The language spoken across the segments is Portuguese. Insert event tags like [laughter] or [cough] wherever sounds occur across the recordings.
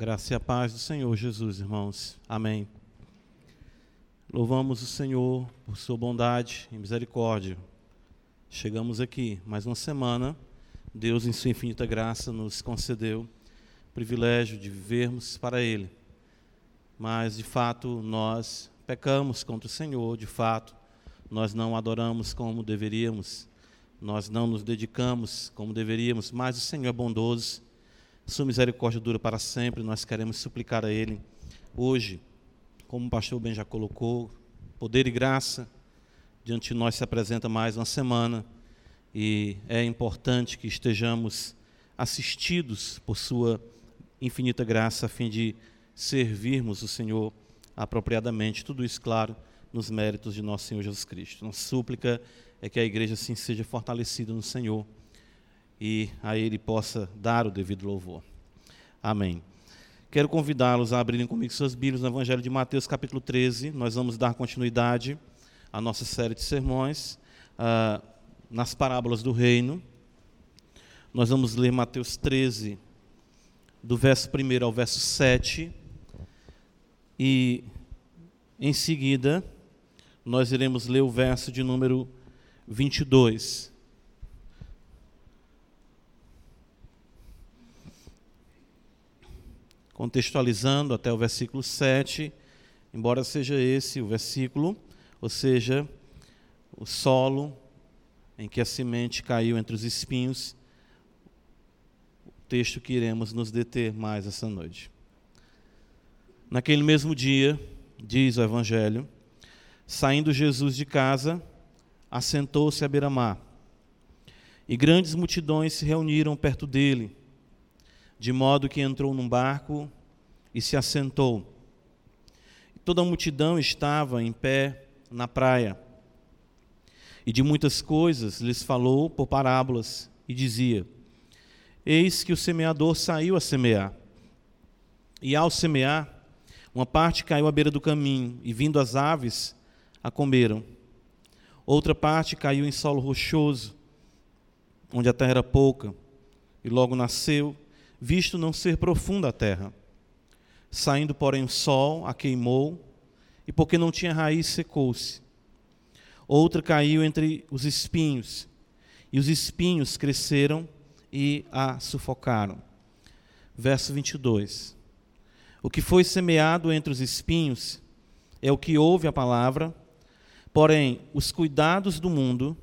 Graça e a paz do Senhor Jesus, irmãos. Amém. Louvamos o Senhor por sua bondade e misericórdia. Chegamos aqui, mais uma semana. Deus, em sua infinita graça, nos concedeu o privilégio de vivermos para Ele. Mas, de fato, nós pecamos contra o Senhor, de fato, nós não adoramos como deveríamos, nós não nos dedicamos como deveríamos, mas o Senhor é bondoso sua misericórdia dura para sempre. Nós queremos suplicar a Ele hoje, como o pastor Ben já colocou, poder e graça diante de nós se apresenta mais uma semana e é importante que estejamos assistidos por Sua infinita graça a fim de servirmos o Senhor apropriadamente. Tudo isso, claro, nos méritos de nosso Senhor Jesus Cristo. Nossa súplica é que a igreja assim seja fortalecida no Senhor e a Ele possa dar o devido louvor. Amém. Quero convidá-los a abrirem comigo suas Bíblias no Evangelho de Mateus, capítulo 13. Nós vamos dar continuidade à nossa série de sermões uh, nas parábolas do reino. Nós vamos ler Mateus 13, do verso 1 ao verso 7. E, em seguida, nós iremos ler o verso de número 22. Contextualizando até o versículo 7, embora seja esse o versículo, ou seja, o solo em que a semente caiu entre os espinhos, o texto que iremos nos deter mais essa noite. Naquele mesmo dia, diz o Evangelho, saindo Jesus de casa, assentou-se à beira-mar. E grandes multidões se reuniram perto dele de modo que entrou num barco e se assentou. Toda a multidão estava em pé na praia. E de muitas coisas lhes falou por parábolas e dizia: Eis que o semeador saiu a semear. E ao semear, uma parte caiu à beira do caminho, e vindo as aves, a comeram. Outra parte caiu em solo rochoso, onde a terra era pouca, e logo nasceu visto não ser profunda a terra. Saindo, porém, o sol a queimou, e porque não tinha raiz, secou-se. Outra caiu entre os espinhos, e os espinhos cresceram e a sufocaram. Verso 22. O que foi semeado entre os espinhos é o que ouve a palavra, porém, os cuidados do mundo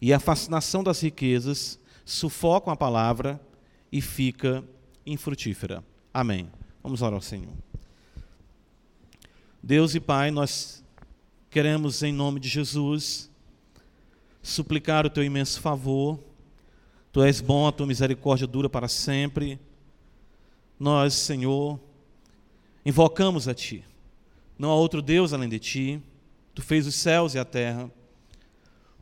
e a fascinação das riquezas sufocam a palavra e fica infrutífera. Amém. Vamos orar ao Senhor. Deus e Pai, nós queremos, em nome de Jesus, suplicar o teu imenso favor. Tu és bom, a tua misericórdia dura para sempre. Nós, Senhor, invocamos a Ti. Não há outro Deus além de Ti. Tu fez os céus e a terra.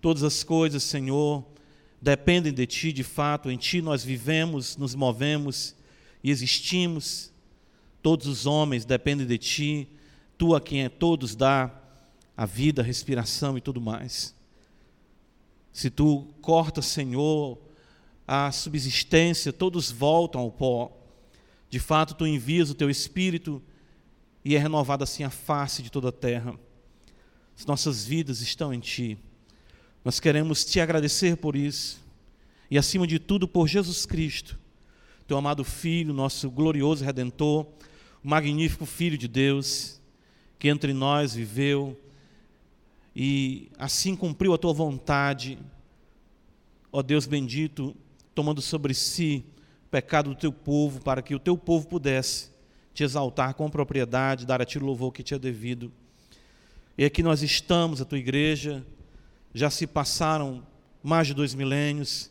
Todas as coisas, Senhor, dependem de Ti, de fato. Em Ti nós vivemos, nos movemos e existimos. Todos os homens dependem de ti, tu a quem é todos dá a vida, a respiração e tudo mais. Se tu cortas, Senhor, a subsistência, todos voltam ao pó. De fato, tu envias o teu espírito e é renovada assim a face de toda a terra. As nossas vidas estão em ti. Nós queremos te agradecer por isso e, acima de tudo, por Jesus Cristo teu amado Filho, nosso glorioso Redentor, o magnífico Filho de Deus, que entre nós viveu e assim cumpriu a tua vontade, ó Deus bendito, tomando sobre si o pecado do teu povo, para que o teu povo pudesse te exaltar com propriedade, dar a ti o louvor que te é devido. E aqui nós estamos, a tua igreja, já se passaram mais de dois milênios,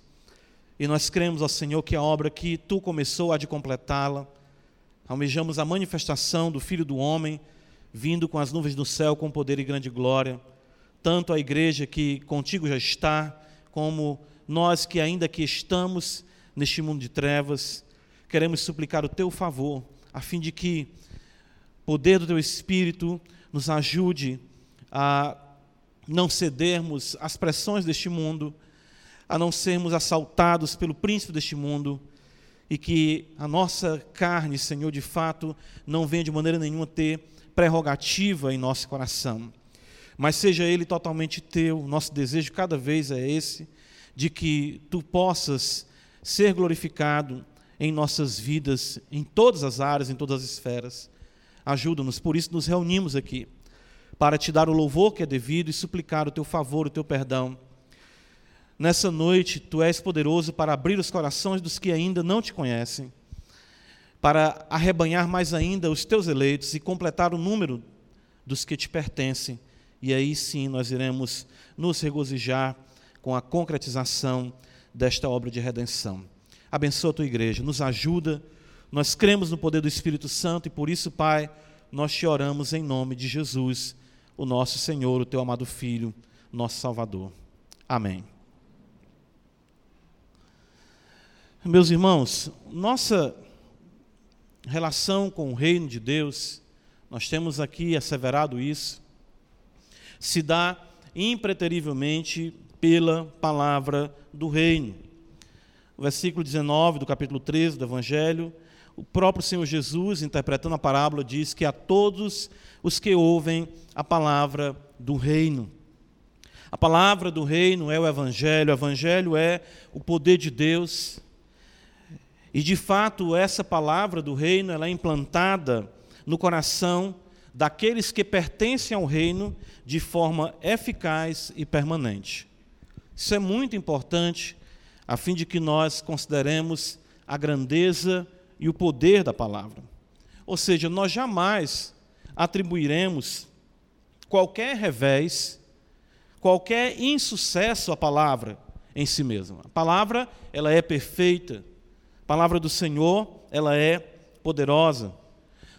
e nós cremos, ó Senhor, que a obra que tu começou há de completá-la. Almejamos a manifestação do Filho do Homem, vindo com as nuvens do céu com poder e grande glória. Tanto a igreja que contigo já está, como nós que ainda aqui estamos neste mundo de trevas, queremos suplicar o teu favor, a fim de que o poder do teu Espírito nos ajude a não cedermos às pressões deste mundo, a não sermos assaltados pelo príncipe deste mundo e que a nossa carne, Senhor, de fato, não venha de maneira nenhuma ter prerrogativa em nosso coração, mas seja ele totalmente teu. Nosso desejo cada vez é esse, de que tu possas ser glorificado em nossas vidas, em todas as áreas, em todas as esferas. Ajuda-nos, por isso nos reunimos aqui, para te dar o louvor que é devido e suplicar o teu favor, o teu perdão. Nessa noite, tu és poderoso para abrir os corações dos que ainda não te conhecem, para arrebanhar mais ainda os teus eleitos e completar o número dos que te pertencem. E aí sim nós iremos nos regozijar com a concretização desta obra de redenção. Abençoa a tua igreja, nos ajuda. Nós cremos no poder do Espírito Santo e por isso, Pai, nós te oramos em nome de Jesus, o nosso Senhor, o teu amado Filho, nosso Salvador. Amém. Meus irmãos, nossa relação com o reino de Deus, nós temos aqui asseverado isso, se dá impreterivelmente pela palavra do reino o versículo 19 do capítulo 13 do Evangelho, o próprio Senhor Jesus, interpretando a parábola, diz que a todos os que ouvem a palavra do reino. A palavra do reino é o Evangelho, o Evangelho é o poder de Deus. E de fato, essa palavra do reino ela é implantada no coração daqueles que pertencem ao reino de forma eficaz e permanente. Isso é muito importante a fim de que nós consideremos a grandeza e o poder da palavra. Ou seja, nós jamais atribuiremos qualquer revés, qualquer insucesso à palavra em si mesma. A palavra, ela é perfeita. Palavra do Senhor, ela é poderosa.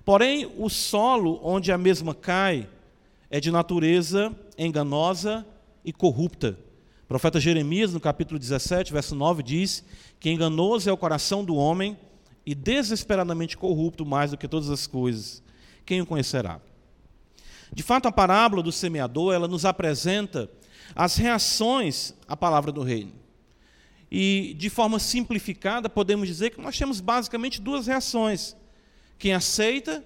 Porém, o solo onde a mesma cai é de natureza enganosa e corrupta. O profeta Jeremias, no capítulo 17, verso 9, diz que enganoso é o coração do homem e desesperadamente corrupto mais do que todas as coisas. Quem o conhecerá? De fato, a parábola do semeador, ela nos apresenta as reações à palavra do reino. E, de forma simplificada, podemos dizer que nós temos basicamente duas reações: quem aceita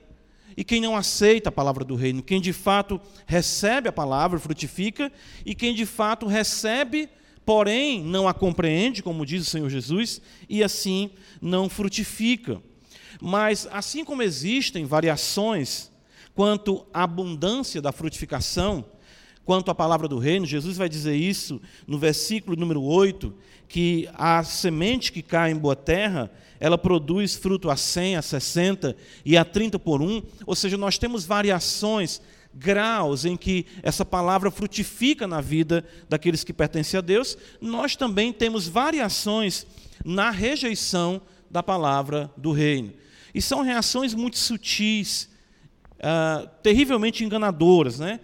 e quem não aceita a palavra do reino, quem de fato recebe a palavra, frutifica, e quem de fato recebe, porém não a compreende, como diz o Senhor Jesus, e assim não frutifica. Mas assim como existem variações quanto à abundância da frutificação, quanto à palavra do reino, Jesus vai dizer isso no versículo número 8, que a semente que cai em boa terra, ela produz fruto a 100, a 60 e a 30 por um, ou seja, nós temos variações, graus em que essa palavra frutifica na vida daqueles que pertencem a Deus, nós também temos variações na rejeição da palavra do reino. E são reações muito sutis, uh, terrivelmente enganadoras. Né?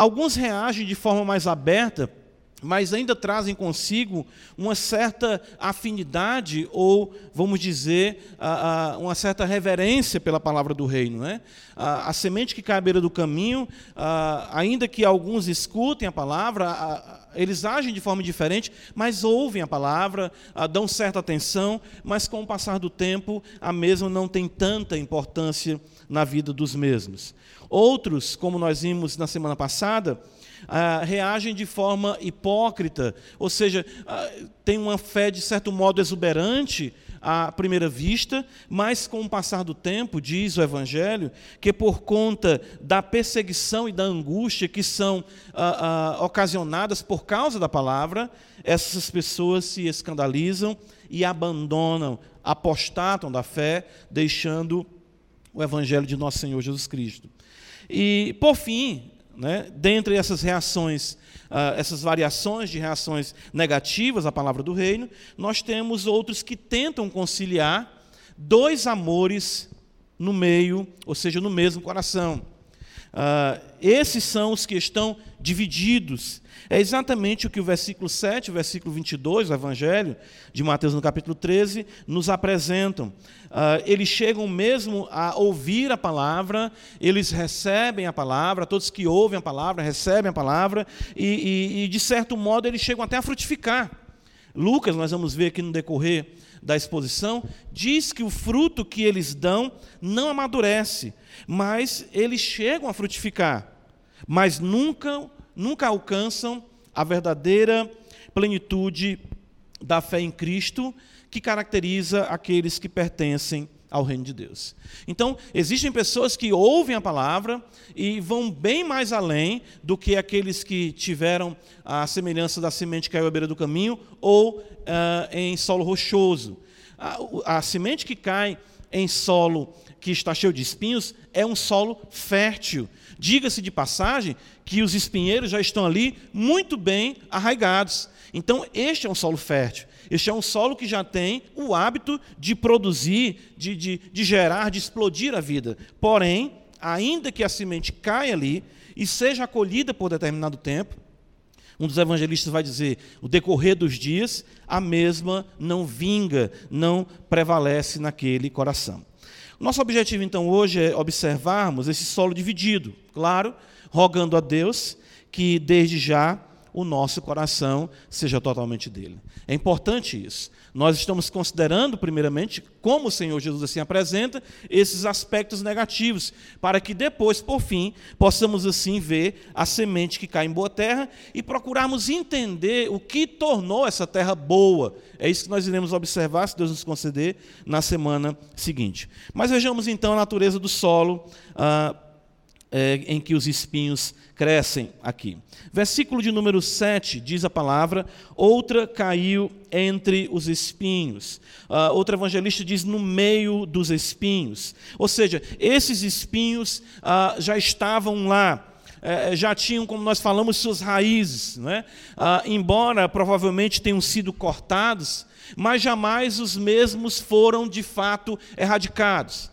Alguns reagem de forma mais aberta mas ainda trazem consigo uma certa afinidade, ou, vamos dizer, uma certa reverência pela palavra do reino. Né? A, semente que cai à beira do caminho, ainda que alguns escutem a palavra, eles agem de forma diferente, mas ouvem a palavra, dão certa atenção, mas com o passar do tempo, a mesma não tem tanta importância na vida dos mesmos. Outros, como nós vimos na semana passada, ah, reagem de forma hipócrita, ou seja, ah, tem uma fé de certo modo exuberante à primeira vista, mas com o passar do tempo, diz o Evangelho, que por conta da perseguição e da angústia que são ah, ah ocasionadas por causa da palavra, essas pessoas se escandalizam e abandonam, apostatam da fé, deixando o Evangelho de nosso Senhor Jesus Cristo. E, por fim, né? Dentre essas reações, uh, essas variações de reações negativas à palavra do reino, nós temos outros que tentam conciliar dois amores no meio, ou seja, no mesmo coração. Uh, esses são os que estão divididos. É exatamente o que o versículo 7 o versículo 22 do Evangelho de Mateus, no capítulo 13, nos apresentam. Uh, eles chegam mesmo a ouvir a palavra, eles recebem a palavra, todos que ouvem a palavra recebem a palavra, e, e, e de certo modo eles chegam até a frutificar. Lucas, nós vamos ver aqui no decorrer da exposição, diz que o fruto que eles dão não amadurece, mas eles chegam a frutificar, mas nunca, nunca alcançam a verdadeira plenitude da fé em Cristo que caracteriza aqueles que pertencem ao reino de Deus. Então, existem pessoas que ouvem a palavra e vão bem mais além do que aqueles que tiveram a semelhança da semente que caiu à beira do caminho ou uh, em solo rochoso. A, a semente que cai em solo que está cheio de espinhos é um solo fértil. Diga-se de passagem que os espinheiros já estão ali muito bem arraigados. Então, este é um solo fértil. Este é um solo que já tem o hábito de produzir, de, de, de gerar, de explodir a vida. Porém, ainda que a semente caia ali e seja acolhida por determinado tempo, um dos evangelistas vai dizer: o decorrer dos dias, a mesma não vinga, não prevalece naquele coração. Nosso objetivo, então, hoje é observarmos esse solo dividido, claro, rogando a Deus que, desde já, o nosso coração seja totalmente dele. É importante isso. Nós estamos considerando, primeiramente, como o Senhor Jesus assim apresenta, esses aspectos negativos, para que depois, por fim, possamos assim ver a semente que cai em boa terra e procurarmos entender o que tornou essa terra boa. É isso que nós iremos observar, se Deus nos conceder, na semana seguinte. Mas vejamos então a natureza do solo. Ah, é, em que os espinhos crescem aqui. Versículo de número 7 diz a palavra: outra caiu entre os espinhos. Uh, outro evangelista diz no meio dos espinhos. Ou seja, esses espinhos uh, já estavam lá. É, já tinham, como nós falamos, suas raízes, né? Uh, embora provavelmente tenham sido cortados, mas jamais os mesmos foram de fato erradicados.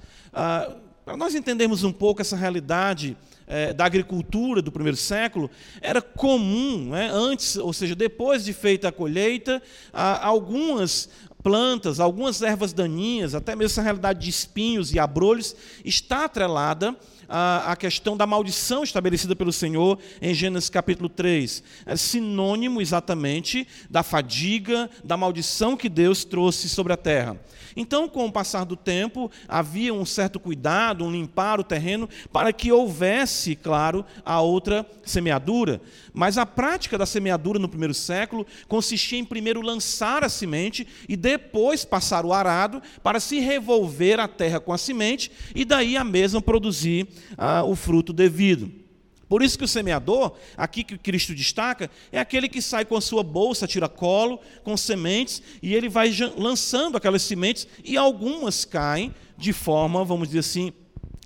Para nós entendermos um pouco essa realidade é, da agricultura do primeiro século, era comum, né, antes, ou seja, depois de feita a colheita, algumas plantas, algumas ervas daninhas, até mesmo essa realidade de espinhos e abrolhos, está atrelada à, questão da maldição estabelecida pelo Senhor em Gênesis capítulo 3. É sinônimo exatamente da fadiga, da maldição que Deus trouxe sobre a terra. Então, com o passar do tempo, havia um certo cuidado, um limpar o terreno, para que houvesse, claro, a outra semeadura. Mas a prática da semeadura no primeiro século consistia em primeiro lançar a semente e depois passar o arado para se revolver a terra com a semente e daí a mesma produzir ah, o fruto devido. Por isso que o semeador, aqui que Cristo destaca, é aquele que sai com a sua bolsa, tira colo, com sementes, e ele vai lançando aquelas sementes, e algumas caem de forma, vamos dizer assim,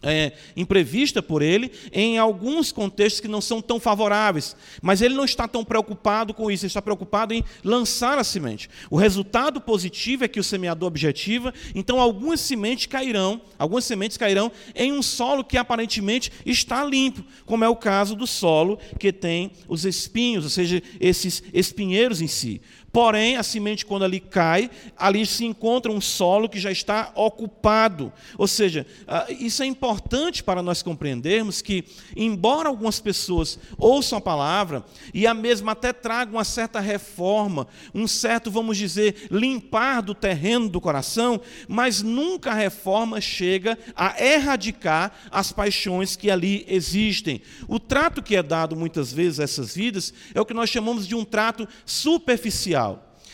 é, imprevista por ele em alguns contextos que não são tão favoráveis. Mas ele não está tão preocupado com isso, ele está preocupado em lançar a semente. O resultado positivo é que o semeador objetiva, então algumas sementes cairão, algumas sementes cairão em um solo que aparentemente está limpo, como é o caso do solo que tem os espinhos, ou seja, esses espinheiros em si. Porém, a semente, quando ali cai, ali se encontra um solo que já está ocupado. Ou seja, ah, isso é importante para nós compreendermos que, embora algumas pessoas ouçam a palavra e a mesma até tragam uma certa reforma, um certo, vamos dizer, limpar do terreno do coração, mas nunca a reforma chega a erradicar as paixões que ali existem. O trato que é dado muitas vezes a essas vidas é o que nós chamamos de um trato superficial.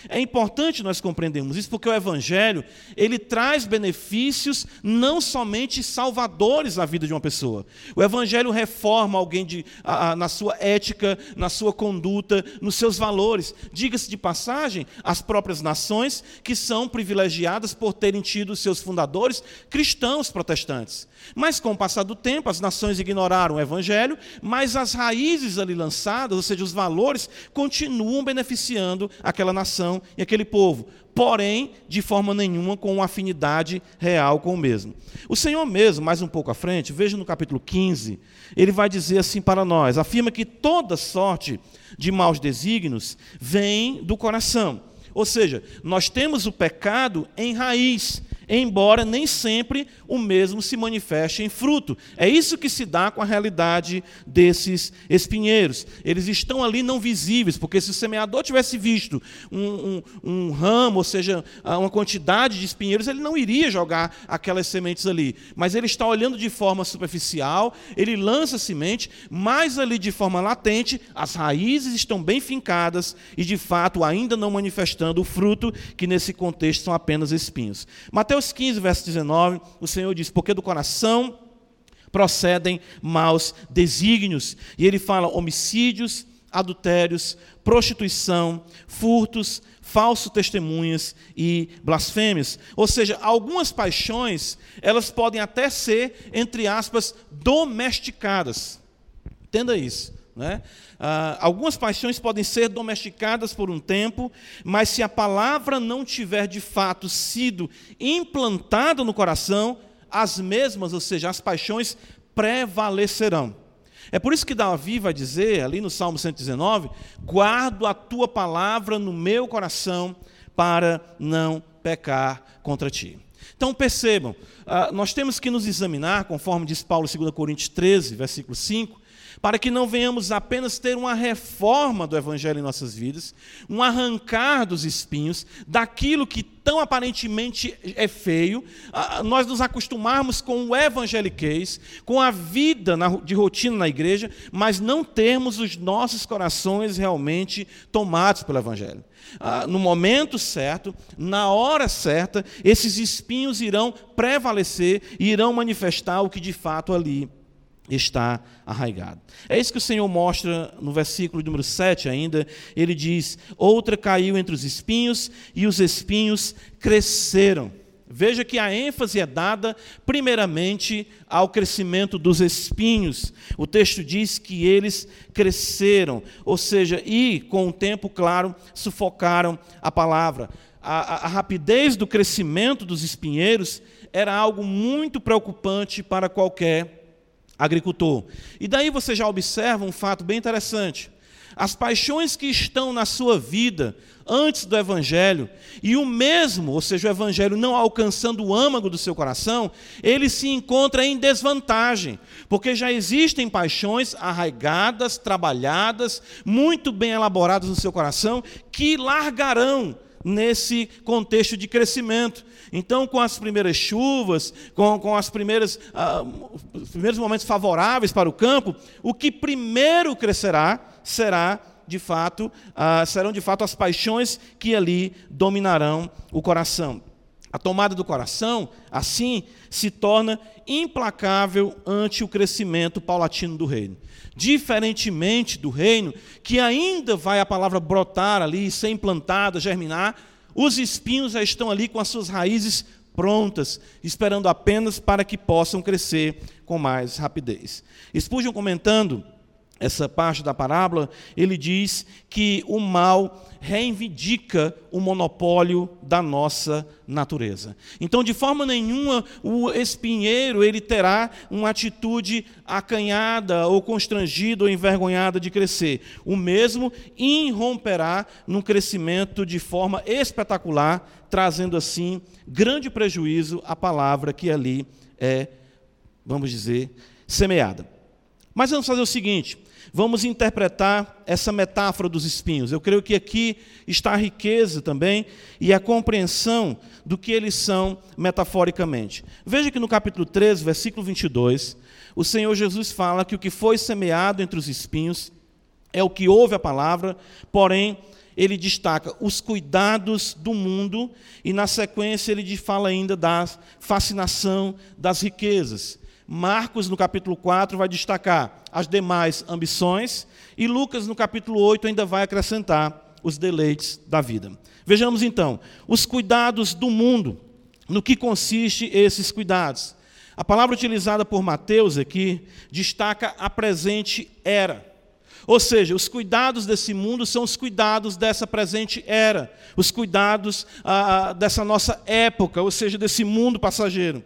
É importante nós compreendermos isso porque o evangelho, ele traz benefícios não somente salvadores na vida de uma pessoa. O evangelho reforma alguém de, a, a, na sua ética, na sua conduta, nos seus valores. Diga-se de passagem, as próprias nações que são privilegiadas por terem tido seus fundadores cristãos protestantes. Mas com o passar do tempo, as nações ignoraram o evangelho, mas as raízes ali lançadas, ou seja, os valores, continuam beneficiando aquela nação e aquele povo, porém, de forma nenhuma com uma afinidade real com o mesmo. O Senhor mesmo, mais um pouco à frente, veja no capítulo 15, ele vai dizer assim para nós: afirma que toda sorte de maus desígnios vem do coração. Ou seja, nós temos o pecado em raiz, embora nem sempre o mesmo se manifeste em fruto. É isso que se dá com a realidade desses espinheiros. Eles estão ali não visíveis, porque se o semeador tivesse visto um, um, um ramo, ou seja, uma quantidade de espinheiros, ele não iria jogar aquelas sementes ali. Mas ele está olhando de forma superficial, ele lança a semente, mas ali de forma latente, as raízes estão bem fincadas e de fato ainda não manifestando o fruto, que nesse contexto são apenas espinhos. Mateus 15, verso 19, o Senhor diz: Porque do coração procedem maus desígnios. E ele fala homicídios, adultérios, prostituição, furtos, falsos testemunhas e blasfêmias. Ou seja, algumas paixões, elas podem até ser, entre aspas, domesticadas. Entenda isso. Né? Ah, algumas paixões podem ser domesticadas por um tempo, mas se a palavra não tiver de fato sido implantada no coração, as mesmas, ou seja, as paixões, prevalecerão. É por isso que Davi vai dizer, ali no Salmo 119: Guardo a tua palavra no meu coração para não pecar contra ti. Então percebam, ah, nós temos que nos examinar, conforme diz Paulo 2 Coríntios 13, versículo 5, para que não venhamos apenas ter uma reforma do Evangelho em nossas vidas, um arrancar dos espinhos, daquilo que tão aparentemente é feio, nós nos acostumarmos com o evangeliquez, com a vida de rotina na igreja, mas não termos os nossos corações realmente tomados pelo Evangelho. No momento certo, na hora certa, esses espinhos irão prevalecer e irão manifestar o que de fato ali está arraigado. É isso que o Senhor mostra no versículo número 7 ainda. Ele diz: Outra caiu entre os espinhos, e os espinhos cresceram. Veja que a ênfase é dada, primeiramente, ao crescimento dos espinhos. O texto diz que eles cresceram, ou seja, e, com o tempo, claro, sufocaram a palavra. A, a, a rapidez do crescimento dos espinheiros era algo muito preocupante para qualquer agricultor. E daí você já observa um fato bem interessante. As paixões que estão na sua vida antes do Evangelho, e o mesmo, ou seja, o Evangelho não alcançando o âmago do seu coração, ele se encontra em desvantagem, porque já existem paixões arraigadas, trabalhadas, muito bem elaboradas no seu coração, que largarão nesse contexto de crescimento. Então, com as primeiras chuvas, com, com as primeiras, ah, os primeiros momentos favoráveis para o campo, o que primeiro crescerá será de fato, ah, serão de fato as paixões que ali dominarão o coração. A tomada do coração, assim, se torna implacável ante o crescimento paulatino do reino. Diferentemente do reino, que ainda vai a palavra brotar ali, ser implantada, germinar, os espinhos já estão ali com as suas raízes prontas, esperando apenas para que possam crescer com mais rapidez. Spurgeon comentando essa parte da parábola, ele diz que o mal reivindica o monopólio da nossa natureza. Então, de forma nenhuma, o espinheiro ele terá uma atitude acanhada ou constrangida ou envergonhada de crescer. O mesmo irromperá num crescimento de forma espetacular, trazendo assim grande prejuízo à palavra que ali é, vamos dizer, semeada. Mas vamos fazer o seguinte: vamos interpretar essa metáfora dos espinhos. Eu creio que aqui está a riqueza também e a compreensão do que eles são metaforicamente. Veja que no capítulo 13, versículo 22, o Senhor Jesus fala que o que foi semeado entre os espinhos é o que ouve a palavra, porém ele destaca os cuidados do mundo e na sequência ele fala ainda da fascinação das riquezas. Marcos, no capítulo 4, vai destacar as demais ambições, e Lucas, no capítulo 8, ainda vai acrescentar os deleites da vida. Vejamos então, os cuidados do mundo. No que consiste esses cuidados? A palavra utilizada por Mateus aqui destaca a presente era. Ou seja, os cuidados desse mundo são os cuidados dessa presente era, os cuidados ah, ah dessa nossa época, ou seja, desse mundo passageiro.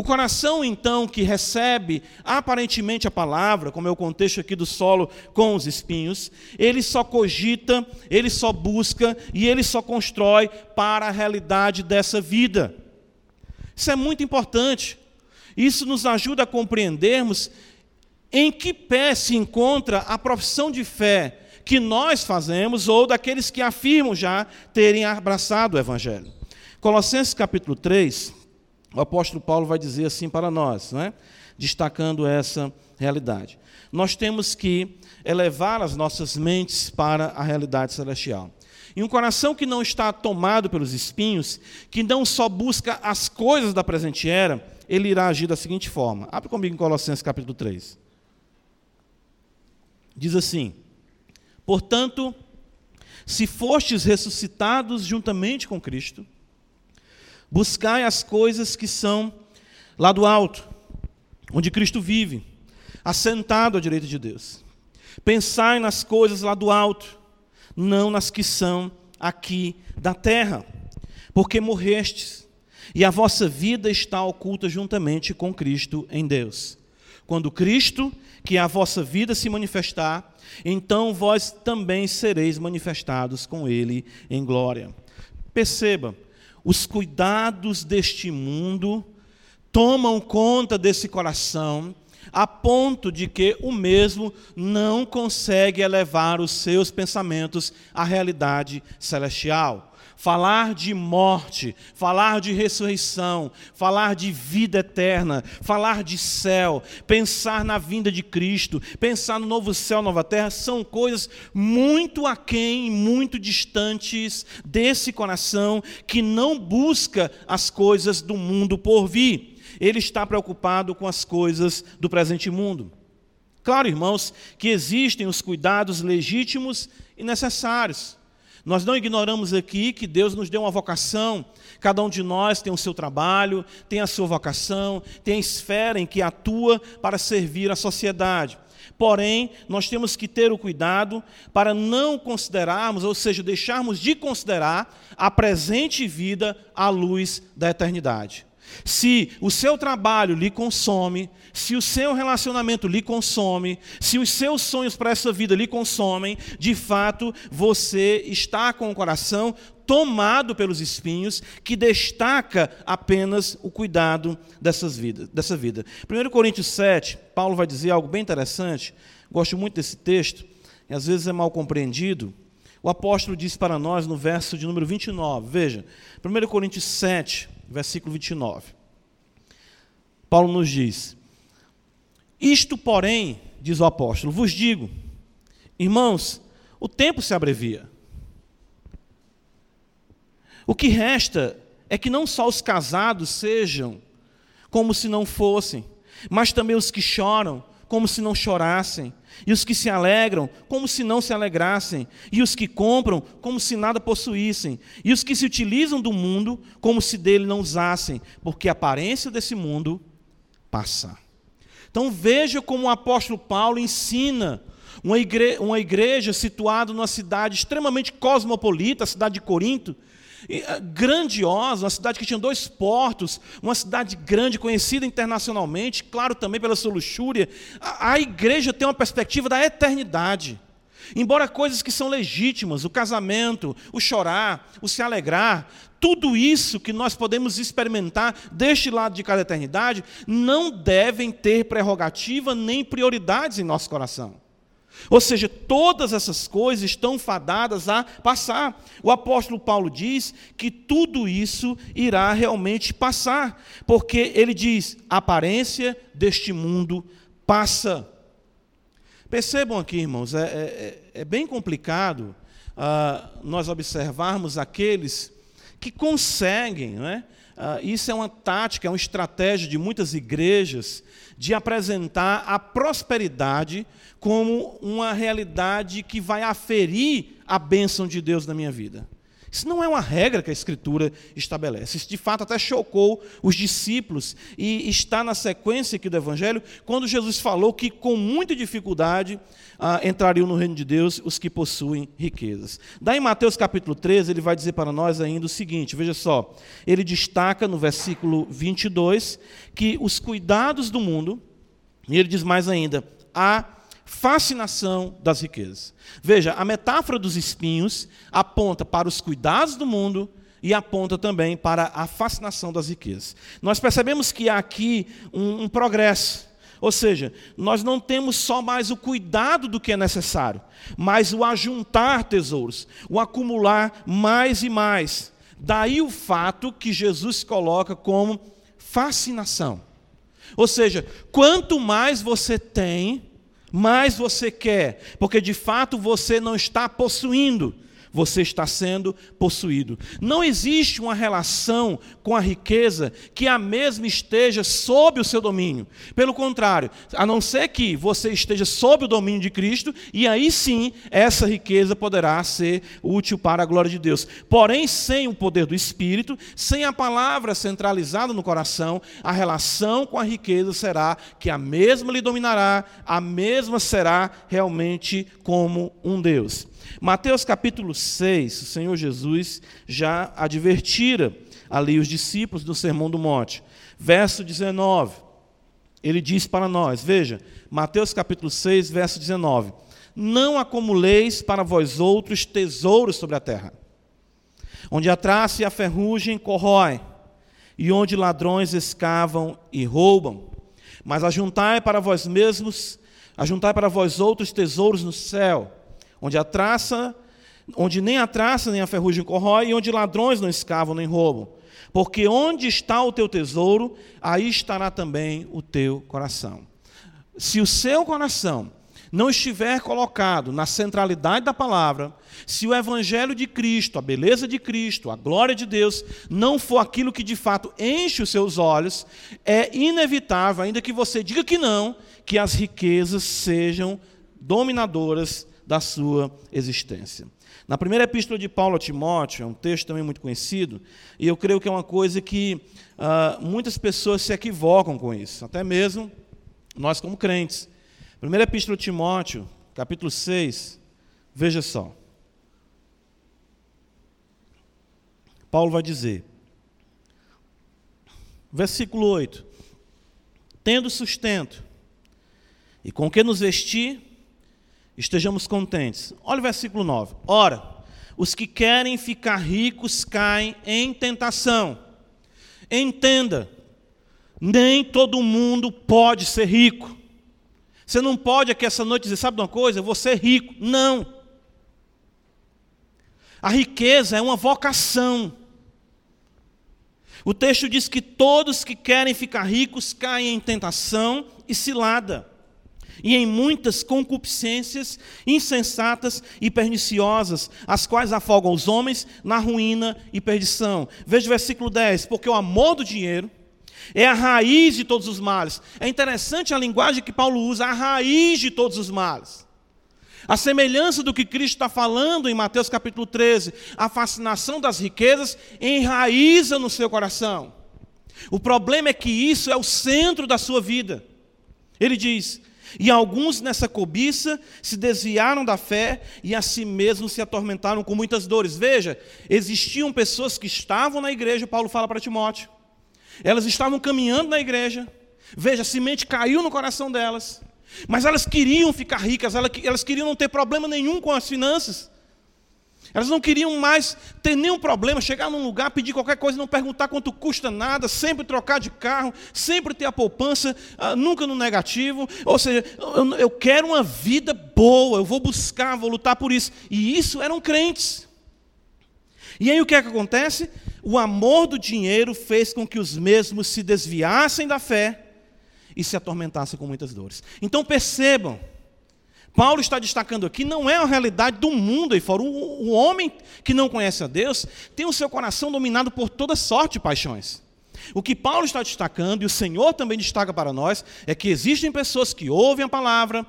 O coração, então, que recebe aparentemente a palavra, como é o contexto aqui do solo com os espinhos, ele só cogita, ele só busca e ele só constrói para a realidade dessa vida. Isso é muito importante. Isso nos ajuda a compreendermos em que pé se encontra a profissão de fé que nós fazemos ou daqueles que afirmam já terem abraçado o Evangelho. Colossenses capítulo 3, o apóstolo Paulo vai dizer assim para nós, né? destacando essa realidade. Nós temos que elevar as nossas mentes para a realidade celestial. E um coração que não está tomado pelos espinhos, que não só busca as coisas da presente era, ele irá agir da seguinte forma. Abre comigo em Colossenses capítulo 3. Diz assim: Portanto, se fostes ressuscitados juntamente com Cristo, buscai as coisas que são lá do alto, onde Cristo vive, assentado à direita de Deus. Pensai nas coisas lá do alto, não nas que são aqui da terra, porque morrestes, e a vossa vida está oculta juntamente com Cristo em Deus. Quando Cristo, que é a vossa vida, se manifestar, então vós também sereis manifestados com Ele em glória. Perceba, os cuidados deste mundo tomam conta desse coração, a ponto de que o mesmo não consegue elevar os seus pensamentos à realidade celestial falar de morte, falar de ressurreição, falar de vida eterna, falar de céu, pensar na vinda de Cristo, pensar no novo céu, nova terra, são coisas muito aquém, muito distantes desse coração que não busca as coisas do mundo por vir. Ele está preocupado com as coisas do presente mundo. Claro, irmãos, que existem os cuidados legítimos e necessários. Nós não ignoramos aqui que Deus nos deu uma vocação, cada um de nós tem o seu trabalho, tem a sua vocação, tem a esfera em que atua para servir a sociedade. Porém, nós temos que ter o cuidado para não considerarmos, ou seja, deixarmos de considerar a presente vida à luz da eternidade. Se o seu trabalho lhe consome, se o seu relacionamento lhe consome, se os seus sonhos para essa vida lhe consomem, de fato você está com o coração tomado pelos espinhos, que destaca apenas o cuidado dessas vidas, dessa vida. 1 Coríntios 7, Paulo vai dizer algo bem interessante, gosto muito desse texto, e às vezes é mal compreendido. O apóstolo diz para nós no verso de número 29, veja, 1 Coríntios 7, versículo 29. Paulo nos diz: Isto, porém, diz o apóstolo, vos digo, irmãos, o tempo se abrevia. O que resta é que não só os casados sejam como se não fossem, mas também os que choram como se não chorassem, e os que se alegram, como se não se alegrassem, e os que compram, como se nada possuíssem, e os que se utilizam do mundo, como se dele não usassem, porque a aparência desse mundo passa. Então veja como o apóstolo Paulo ensina uma igreja, uma igreja situada numa cidade extremamente cosmopolita, a cidade de Corinto, grandiosa, uma cidade que tinha dois portos, uma cidade grande, conhecida internacionalmente, claro também pela sua luxúria. A, a igreja tem uma perspectiva da eternidade. Embora coisas que são legítimas, o casamento, o chorar, o se alegrar, tudo isso que nós podemos experimentar deste lado de cada eternidade, não devem ter prerrogativa nem prioridades em nosso coração. Ou seja, todas essas coisas estão fadadas a passar. O apóstolo Paulo diz que tudo isso irá realmente passar, porque ele diz: a aparência deste mundo passa. Percebam aqui, irmãos, é, é, é bem complicado ah, nós observarmos aqueles que conseguem, não é? Uh, isso é uma tática, é uma estratégia de muitas igrejas de apresentar a prosperidade como uma realidade que vai aferir a bênção de Deus na minha vida. Isso não é uma regra que a Escritura estabelece. Isso, de fato, até chocou os discípulos e está na sequência aqui do Evangelho, quando Jesus falou que, com muita dificuldade, ah, entrariam no reino de Deus os que possuem riquezas. Daí, em Mateus capítulo 13, ele vai dizer para nós ainda o seguinte: veja só, ele destaca no versículo 22 que os cuidados do mundo, e ele diz mais ainda, a fascinação das riquezas. Veja, a metáfora dos espinhos aponta para os cuidados do mundo e aponta também para a fascinação das riquezas. Nós percebemos que há aqui um, um progresso. Ou seja, nós não temos só mais o cuidado do que é necessário, mas o ajuntar tesouros, o acumular mais e mais. Daí o fato que Jesus coloca como fascinação. Ou seja, quanto mais você tem, mais você quer, porque de fato você não está possuindo, você está sendo possuído. Não existe uma relação com a riqueza que a mesma esteja sob o seu domínio. Pelo contrário, a não ser que você esteja sob o domínio de Cristo, e aí sim essa riqueza poderá ser útil para a glória de Deus. Porém, sem o poder do Espírito, sem a palavra centralizada no coração, a relação com a riqueza será que a mesma lhe dominará, a mesma será realmente como um Deus. Mateus capítulo 6, o Senhor Jesus já advertira ali os discípulos do Sermão do Monte. Verso 19, ele diz para nós, veja, Mateus capítulo 6, verso 19: Não acumuleis para vós outros tesouros sobre a terra, onde a traça e a ferrugem corroem, e onde ladrões escavam e roubam, mas ajuntai para vós mesmos, ajuntai para vós outros tesouros no céu, onde a traça, onde nem a traça nem a ferrugem corrói, e onde ladrões não escavam nem roubam. Porque onde está o teu tesouro, aí estará também o teu coração. Se o seu coração não estiver colocado na centralidade da palavra, se o evangelho de Cristo, a beleza de Cristo, a glória de Deus, não for aquilo que de fato enche os seus olhos, é inevitável, ainda que você diga que não, que as riquezas sejam dominadoras da sua existência. Na primeira epístola de Paulo a Timóteo, é um texto também muito conhecido, e eu creio que é uma coisa que uh, muitas pessoas se equivocam com isso, até mesmo nós como crentes. Primeira epístola de Timóteo, capítulo 6, veja só. Paulo vai dizer, versículo 8: Tendo sustento, e com que nos vestir, estejamos contentes. Olha o versículo 9. Ora, os que querem ficar ricos caem em tentação. Entenda, nem todo mundo pode ser rico. Você não pode aqui essa noite dizer, sabe de uma coisa? Eu vou ser rico. Não. A riqueza é uma vocação. O texto diz que todos que querem ficar ricos caem em tentação e cilada e em muitas concupiscências insensatas e perniciosas, as quais afogam os homens na ruína e perdição. Veja o versículo 10: porque o amor do dinheiro é a raiz de todos os males. É interessante a linguagem que Paulo usa, a raiz de todos os males. A semelhança do que Cristo está falando em Mateus capítulo 13, a fascinação das riquezas enraiza no seu coração. O problema é que isso é o centro da sua vida. Ele diz: e alguns nessa cobiça se desviaram da fé e a si mesmos se atormentaram com muitas dores. Veja, existiam pessoas que estavam na igreja, Paulo fala para Timóteo. Elas estavam caminhando na igreja. Veja, a semente caiu no coração delas. Mas elas queriam ficar ricas, elas queriam não ter problema nenhum com as finanças. Elas não queriam mais ter nenhum problema, chegar num lugar, pedir qualquer coisa, não perguntar quanto custa nada, sempre trocar de carro, sempre ter a poupança, uh, nunca no negativo. Ou seja, eu quero uma vida boa, eu vou buscar, vou lutar por isso. E isso eram crentes. E aí o que é que acontece? O amor do dinheiro fez com que os mesmos se desviassem da fé e se atormentassem com muitas dores. Então percebam, Paulo está destacando aqui não é a realidade do mundo aí fora. O, o homem que não conhece a Deus tem o seu coração dominado por toda sorte de paixões. O que Paulo está destacando, e o Senhor também destaca para nós, é que existem pessoas que ouvem a palavra,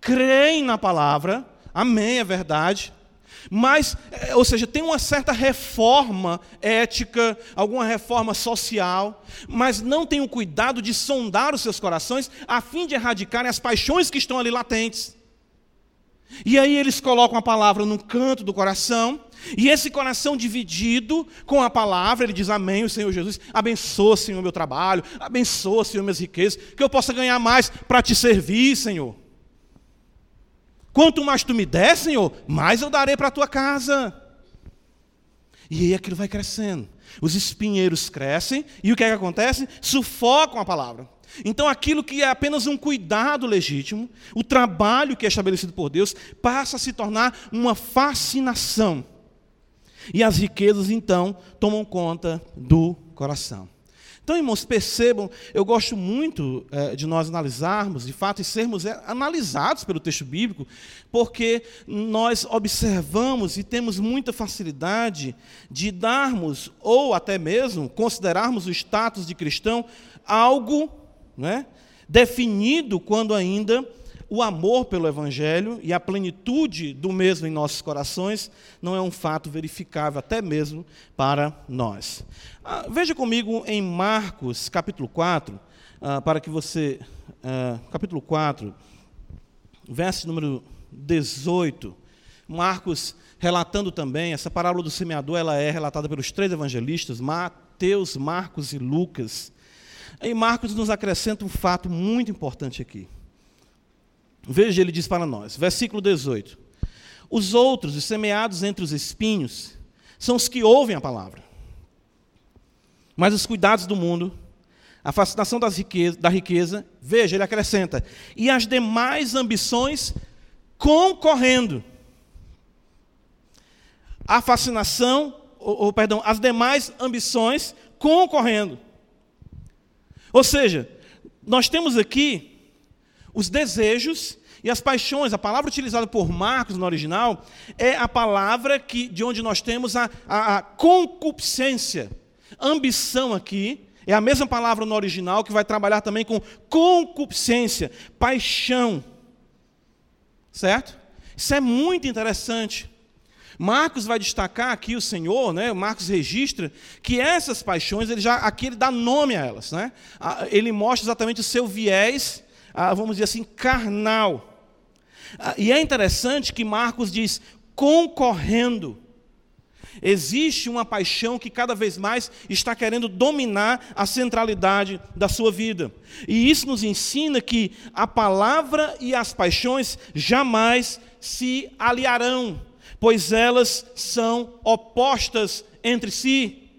creem na palavra, amém, é verdade, mas, é, ou seja, tem uma certa reforma ética, alguma reforma social, mas não tem o cuidado de sondar os seus corações a fim de erradicarem as paixões que estão ali latentes. E aí eles colocam a palavra no canto do coração, e esse coração dividido com a palavra, ele diz amém, o Senhor Jesus, abençoa, Senhor, meu trabalho, abençoa, Senhor, minhas riquezas, que eu possa ganhar mais para te servir, Senhor. Quanto mais tu me der, Senhor, mais eu darei para a tua casa. E aí aquilo vai crescendo. Os espinheiros crescem e o que, é que acontece? Sufocam a palavra. Então, aquilo que é apenas um cuidado legítimo, o trabalho que é estabelecido por Deus, passa a se tornar uma fascinação. E as riquezas, então, tomam conta do coração. Então, irmãos, percebam, eu gosto muito é, de nós analisarmos, de fato, e sermos é, analisados pelo texto bíblico, porque nós observamos e temos muita facilidade de darmos, ou até mesmo considerarmos o status de cristão algo né, definido quando ainda o amor pelo Evangelho e a plenitude do mesmo em nossos corações não é um fato verificável, até mesmo para nós. Ah, veja comigo em Marcos, capítulo 4, ah, para que você. Ah, capítulo 4, verso número 18. Marcos relatando também, essa parábola do semeador, ela é relatada pelos três evangelistas, Mateus, Marcos e Lucas. E Marcos nos acrescenta um fato muito importante aqui. Veja, ele diz para nós, versículo 18: Os outros, os semeados entre os espinhos, são os que ouvem a palavra. Mas os cuidados do mundo, a fascinação riqueza, da riqueza, veja, ele acrescenta, e as demais ambições concorrendo. A fascinação, ou, ou perdão, as demais ambições concorrendo. Ou seja, nós temos aqui os desejos e as paixões. A palavra utilizada por Marcos no original é a palavra que, de onde nós temos a, a, a concupiscência. Ambição aqui é a mesma palavra no original que vai trabalhar também com concupiscência, paixão. Certo? Isso é muito interessante. Marcos vai destacar aqui o Senhor, né? Marcos registra que essas paixões, ele já aqui ele dá nome a elas, né? Ele mostra exatamente o seu viés vamos dizer assim, carnal. E é interessante que Marcos diz concorrendo. Existe uma paixão que cada vez mais está querendo dominar a centralidade da sua vida. E isso nos ensina que a palavra e as paixões jamais se aliarão, pois elas são opostas entre si.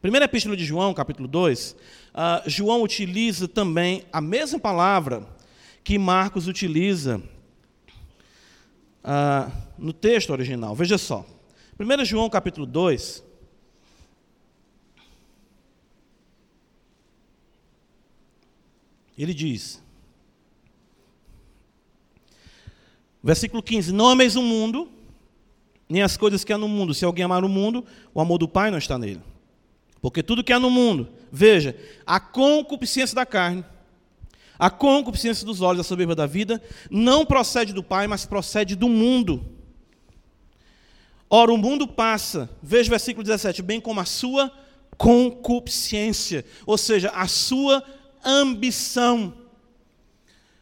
Primeira epístola de João, capítulo 2, uh, João utiliza também a mesma palavra que Marcos utiliza uh, no texto original. Veja só. 1 João capítulo 2. Ele diz, versículo 15: Não ameis o mundo, nem as coisas que há no mundo. Se alguém amar o mundo, o amor do Pai não está nele. Porque tudo que há no mundo, veja, a concupiscência da carne, a concupiscência dos olhos, a soberba da vida, não procede do Pai, mas procede do mundo. Ora, o mundo passa, veja o versículo 17, bem como a sua concupiscência, ou seja, a sua ambição.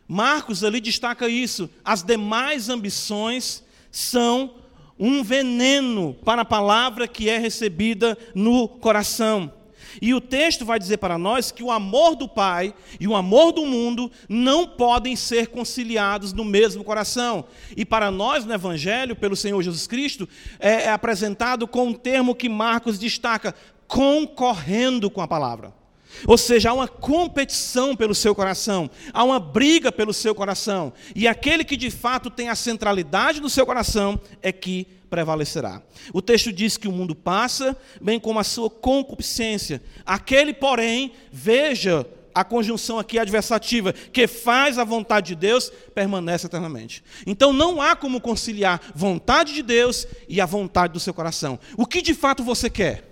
Marcos ali destaca isso. As demais ambições são um veneno para a palavra que é recebida no coração. E o texto vai dizer para nós que o amor do Pai e o amor do mundo não podem ser conciliados no mesmo coração. E para nós, no Evangelho, pelo Senhor Jesus Cristo, é, é apresentado com um termo que Marcos destaca: concorrendo com a palavra. Ou seja, há uma competição pelo seu coração, há uma briga pelo seu coração, e aquele que de fato tem a centralidade do seu coração é que prevalecerá. O texto diz que o mundo passa, bem como a sua concupiscência. Aquele, porém, veja a conjunção aqui adversativa, que faz a vontade de Deus, permanece eternamente. Então não há como conciliar vontade de Deus e a vontade do seu coração. O que de fato você quer?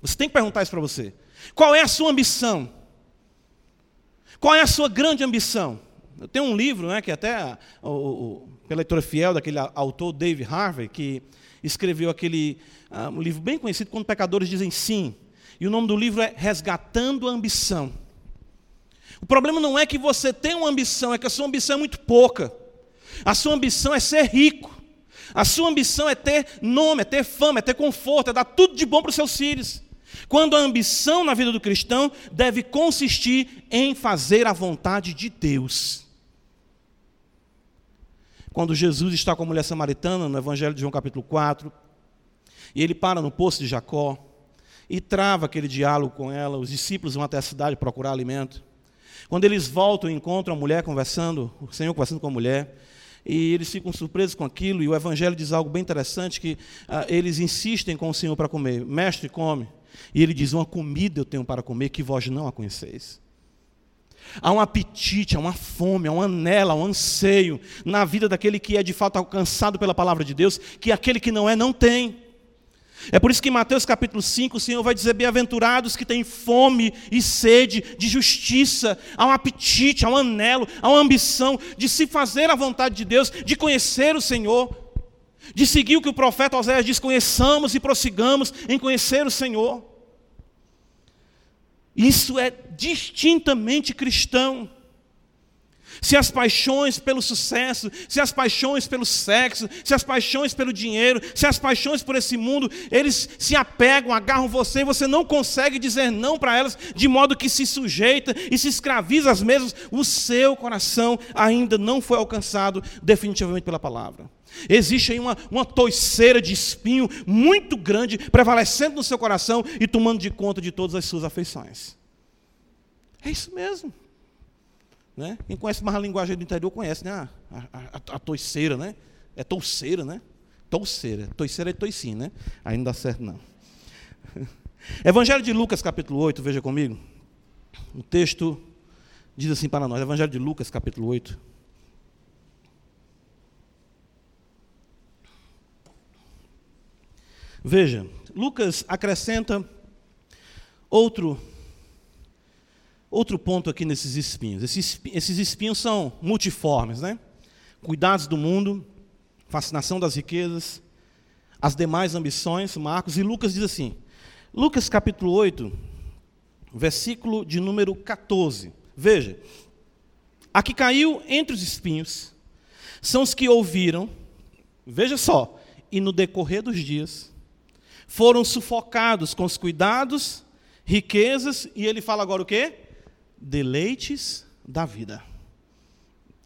Você tem que perguntar isso para você. Qual é a sua ambição? Qual é a sua grande ambição? Eu tenho um livro, né, que até o, o, pela leitura fiel daquele autor Dave Harvey, que escreveu aquele uh, um livro bem conhecido quando pecadores dizem sim. E o nome do livro é Resgatando a Ambição. O problema não é que você tem uma ambição, é que a sua ambição é muito pouca. A sua ambição é ser rico. A sua ambição é ter nome, é ter fama, é ter conforto, é dar tudo de bom para os seus filhos. Quando a ambição na vida do cristão deve consistir em fazer a vontade de Deus. quando Jesus está com a mulher samaritana, no Evangelho de João capítulo 4, e ele para no poço de Jacó e trava aquele diálogo com ela. Os discípulos vão até a cidade procurar alimento. Quando eles voltam e encontram a mulher conversando, o Senhor conversando com a mulher, e eles ficam surpresos com aquilo, e o Evangelho diz algo bem interessante, que ah, eles insistem com o Senhor para comer. Mestre, come. E ele diz, uma comida eu tenho para comer que vós não a conheceis. Há um apetite, há uma fome, há um anelo, há um anseio na vida daquele que é de fato alcançado pela palavra de Deus, que aquele que não é, não tem. É por isso que em Mateus capítulo 5 o Senhor vai dizer: Bem-aventurados que têm fome e sede de justiça, há um apetite, há um anelo, há uma ambição de se fazer a vontade de Deus, de conhecer o Senhor, de seguir o que o profeta Oséias diz: conheçamos e prossigamos em conhecer o Senhor. Isso é distintamente cristão. Se as paixões pelo sucesso, se as paixões pelo sexo, se as paixões pelo dinheiro, se as paixões por esse mundo, eles se apegam, agarram você e você não consegue dizer não para elas, de modo que se sujeita e se escraviza às mesmas, o seu coração ainda não foi alcançado definitivamente pela palavra. Existe aí uma, uma toiceira de espinho muito grande prevalecendo no seu coração e tomando de conta de todas as suas afeições. É isso mesmo. Né? Quem conhece mais a linguagem do interior conhece, né? A, a, a, a toiceira, né? É touceira, né? Touceira. Toiceira é toicinho, né? Aí não dá certo, não. [laughs] Evangelho de Lucas, capítulo 8, veja comigo. O texto diz assim para nós. Evangelho de Lucas, capítulo 8. Veja, Lucas acrescenta outro outro ponto aqui nesses espinhos. Esses, esses espinhos são multiformes, né? Cuidados do mundo, fascinação das riquezas, as demais ambições, Marcos e Lucas diz assim. Lucas capítulo 8, versículo de número 14. Veja, aqui caiu entre os espinhos são os que ouviram, veja só, e no decorrer dos dias foram sufocados com os cuidados, riquezas, e ele fala agora o quê? Deleites da vida.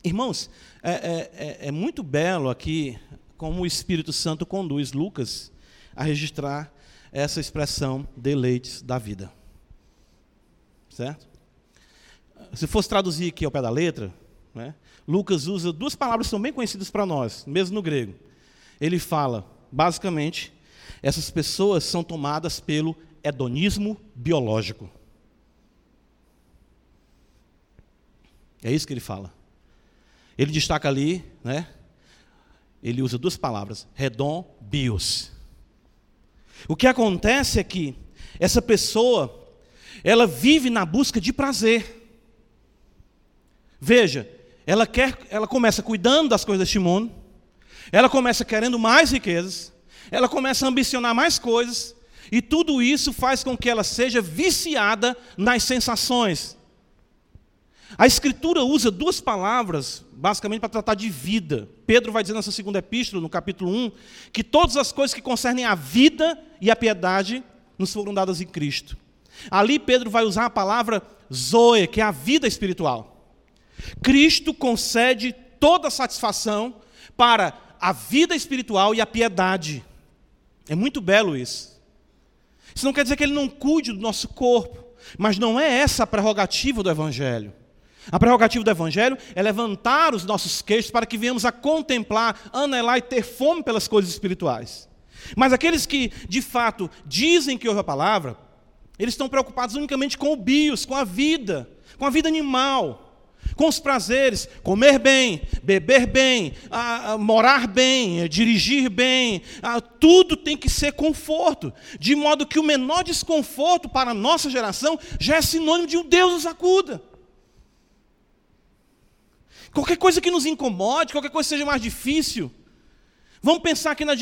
Irmãos, é, é, é, é muito belo aqui como o Espírito Santo conduz Lucas a registrar essa expressão deleites da vida. Certo? Se fosse traduzir aqui ao pé da letra, né, Lucas usa duas palavras que são bem conhecidas para nós, mesmo no grego. Ele fala, basicamente, essas pessoas são tomadas pelo hedonismo biológico. É isso que ele fala. Ele destaca ali, né? Ele usa duas palavras, redon, bios. O que acontece é que essa pessoa, ela vive na busca de prazer. Veja, ela quer, ela começa cuidando das coisas deste mundo, ela começa querendo mais riquezas, ela começa a ambicionar mais coisas, e tudo isso faz com que ela seja viciada nas sensações. A Escritura usa duas palavras, basicamente, para tratar de vida. Pedro vai dizer nessa segunda epístola, no capítulo 1, que todas as coisas que concernem a vida e a piedade nos foram dadas em Cristo. Ali Pedro vai usar a palavra zoe, que é a vida espiritual. Cristo concede toda a satisfação para a vida espiritual e a piedade. É muito belo isso. Isso não quer dizer que ele não cuide do nosso corpo, mas não é essa a prerrogativa do Evangelho. A prerrogativa do Evangelho é levantar os nossos queixos para que venhamos a contemplar, anelar e ter fome pelas coisas espirituais. Mas aqueles que, de fato, dizem que ouvem a palavra, eles estão preocupados unicamente com o bios, com a vida, com a vida animal com os prazeres, comer bem, beber bem, a, a morar bem, a dirigir bem, tudo tem que ser conforto, de modo que o menor desconforto para a nossa geração já é sinônimo de um Deus nos acuda. Qualquer coisa que nos incomode, qualquer coisa que seja mais difícil, Vamos pensar aqui na,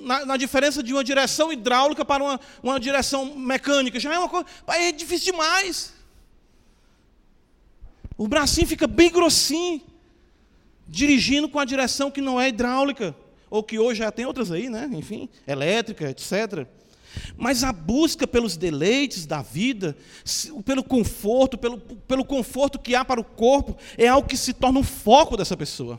na, na, diferença de uma direção hidráulica para uma, uma direção mecânica. Já é uma coisa. É difícil demais. O bracinho fica bem grossinho, dirigindo com a direção que não é hidráulica, ou que hoje já tem outras aí, né? Enfim, elétrica, etc. Mas a busca pelos deleites da vida, pelo conforto, pelo, pelo conforto que há para o corpo, é algo que se torna o foco dessa pessoa.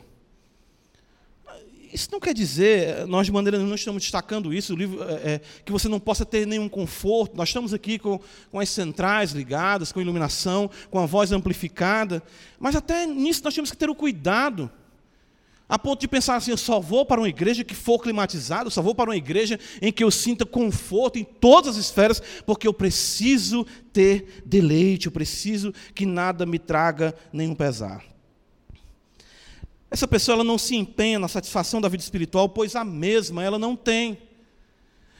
Isso não quer dizer, nós de maneira nenhuma estamos destacando isso, livro, é, é, que você não possa ter nenhum conforto. Nós estamos aqui com, com as centrais ligadas, com iluminação, com a voz amplificada, mas até nisso nós temos que ter o cuidado, a ponto de pensar assim: eu só vou para uma igreja que for climatizada, eu só vou para uma igreja em que eu sinta conforto em todas as esferas, porque eu preciso ter deleite, eu preciso que nada me traga nenhum pesar. Essa pessoa ela não se empenha na satisfação da vida espiritual, pois a mesma ela não tem.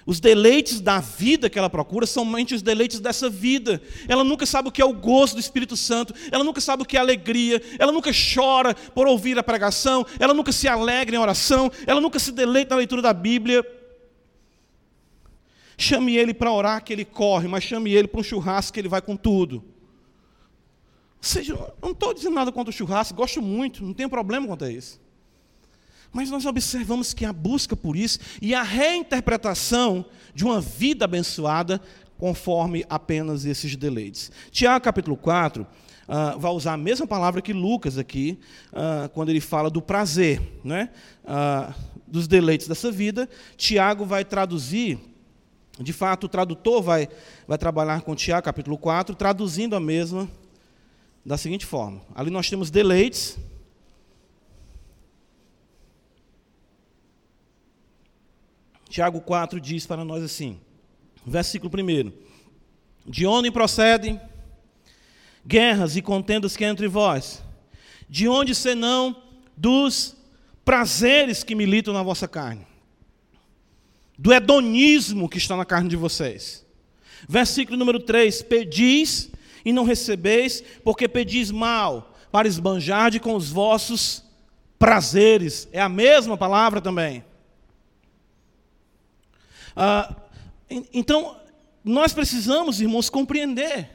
Os deleites da vida que ela procura são somente os deleites dessa vida. Ela nunca sabe o que é o gozo do Espírito Santo, ela nunca sabe o que é alegria, ela nunca chora por ouvir a pregação, ela nunca se alegra em oração, ela nunca se deleita na leitura da Bíblia. Chame ele para orar que ele corre, mas chame ele para um churrasco que ele vai com tudo seja, não estou dizendo nada contra o churrasco, gosto muito, não tenho problema quanto a isso. Mas nós observamos que a busca por isso e a reinterpretação de uma vida abençoada conforme apenas esses deleites. Tiago capítulo 4 uh, ah, vai usar a mesma palavra que Lucas aqui, uh, quando ele fala do prazer, né? Uh, dos deleites dessa vida. Tiago vai traduzir, de fato, o tradutor vai, vai trabalhar com Tiago capítulo 4, traduzindo a mesma da seguinte forma: ali nós temos deleites. Tiago 4 diz para nós assim, versículo 1: De onde procedem guerras e contendas que há entre vós? De onde senão dos prazeres que militam na vossa carne? Do hedonismo que está na carne de vocês. Versículo número 3: Pedis e não recebeis, porque pedis mal, para esbanjar com os vossos prazeres. É a mesma palavra também. Ah, então, nós precisamos, irmãos, compreender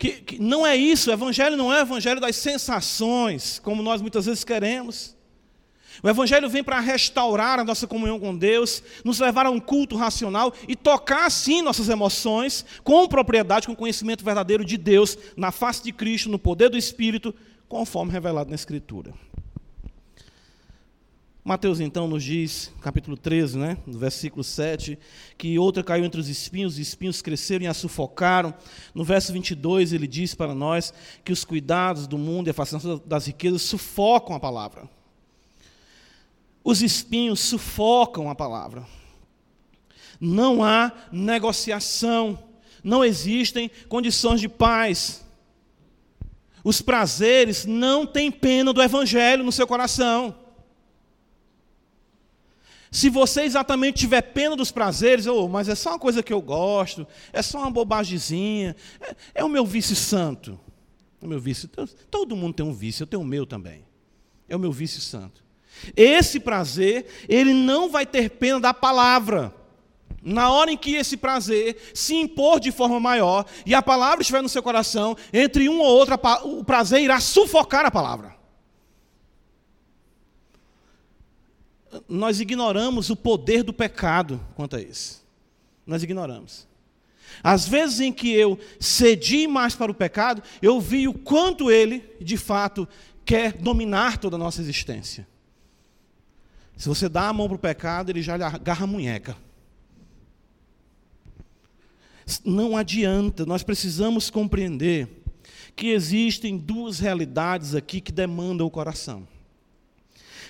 que, que, não é isso, o Evangelho não é o Evangelho das sensações, como nós muitas vezes queremos. O Evangelho vem para restaurar a nossa comunhão com Deus, nos levar a um culto racional e tocar, sim, nossas emoções com propriedade, com conhecimento verdadeiro de Deus, na face de Cristo, no poder do Espírito, conforme revelado na Escritura. Mateus então nos diz, capítulo 13, né, no versículo 7, que outra caiu entre os espinhos, os espinhos cresceram e a sufocaram. No verso 22 ele diz para nós que os cuidados do mundo e a fascinação das riquezas sufocam a palavra. Os espinhos sufocam a palavra. Não há negociação, não existem condições de paz. Os prazeres não têm pena do evangelho no seu coração. Se você exatamente tiver pena dos prazeres, oh, mas é só uma coisa que eu gosto, é só uma bobagemzinha, é, é o meu vício santo. É o meu vício. Todo mundo tem um vício, eu tenho o meu também. É o meu vício santo. Esse prazer, ele não vai ter pena da palavra. Na hora em que esse prazer se impor de forma maior e a palavra estiver no seu coração, entre um ou outro, o prazer irá sufocar a palavra. Nós ignoramos o poder do pecado quanto a isso. Nós ignoramos. Às vezes em que eu cedi mais para o pecado, eu vi o quanto ele, de fato, quer dominar toda a nossa existência. Se você dá a mão para o pecado, ele já lhe agarra a munheca. Não adianta, nós precisamos compreender que existem duas realidades aqui que demandam o coração.